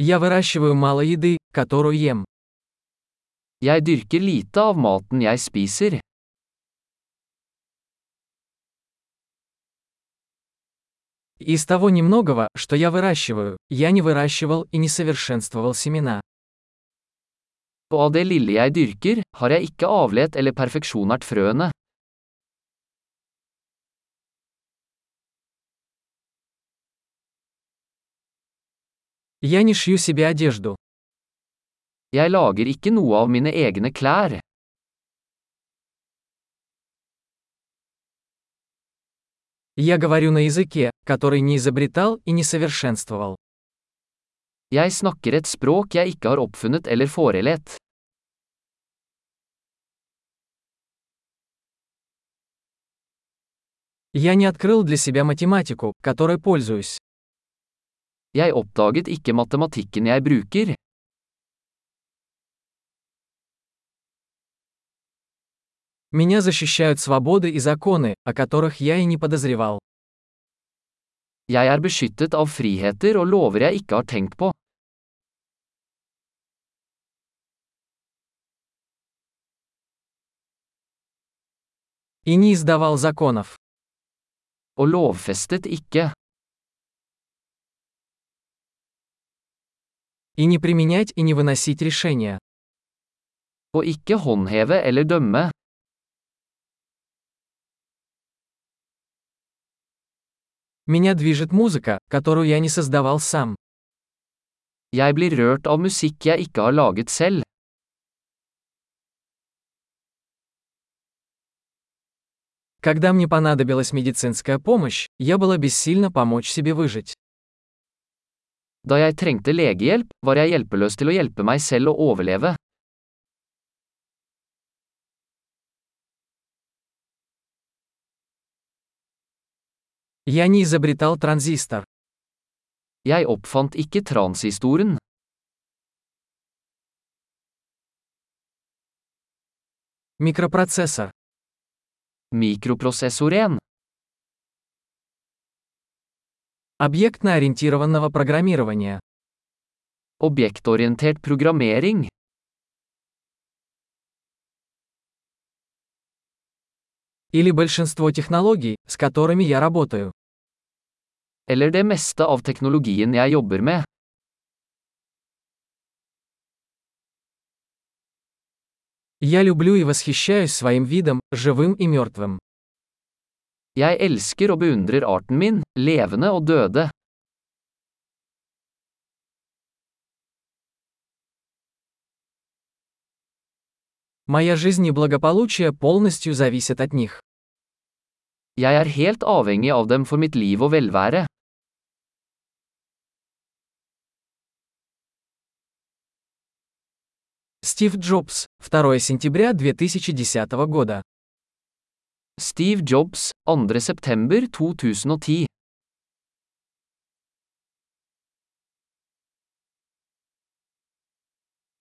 Я выращиваю мало еды, которую ем. Jeg dyrker lite av maten jeg spiser. Из того немногого, что я выращиваю, я не выращивал и не совершенствовал семена. Og av det lille jeg dyrker, har jeg ikke avlet eller perfeksjonert frøene. Я не шью себе одежду. Jeg lager ikke noe av mine egne klær. Я говорю на языке, который не изобретал и не совершенствовал. Jeg snakker et språk jeg ikke har oppfunnet eller forelett. Я не открыл для себя математику, которой пользуюсь. Jeg oppdaget ikke matematikken jeg bruker. Меня защищают свободы и законы, о которых я и не подозревал. Jeg er beskyttet av friheter og lover jeg ikke har tenkt på. И не издавал законов. Og lovfestet ikke. И не применять и не выносить решения. Og ikke håndheve eller dømme. Меня движет музыка, которую я не создавал сам. Jeg blir rørt av musikk jeg ikke har laget selv. Когда мне понадобилась медицинская помощь, я была бессильна помочь себе выжить. Da jeg trengte legehjelp, var jeg hjelpeløs til å hjelpe meg selv å overleve. Я не изобретал транзистор. Jeg oppfant ikke transistoren. Микропроцессор. Mikroprosessoren. Объектно-ориентированного программирования. Objektorientert programmering. Или большинство технологий, с которыми я работаю. Eller det meste av teknologien jeg jobber med. Я люблю и восхищаюсь своим видом, живым и мертвым. Jeg elsker og beundrer arten min, levende og døde. Моя жизнь и благополучие полностью зависят от них. Jeg er helt avhengig av dem for mitt liv og velvære. Стив Джобс, 2 сентября 2010 года. Steve Jobs, 2. september 2010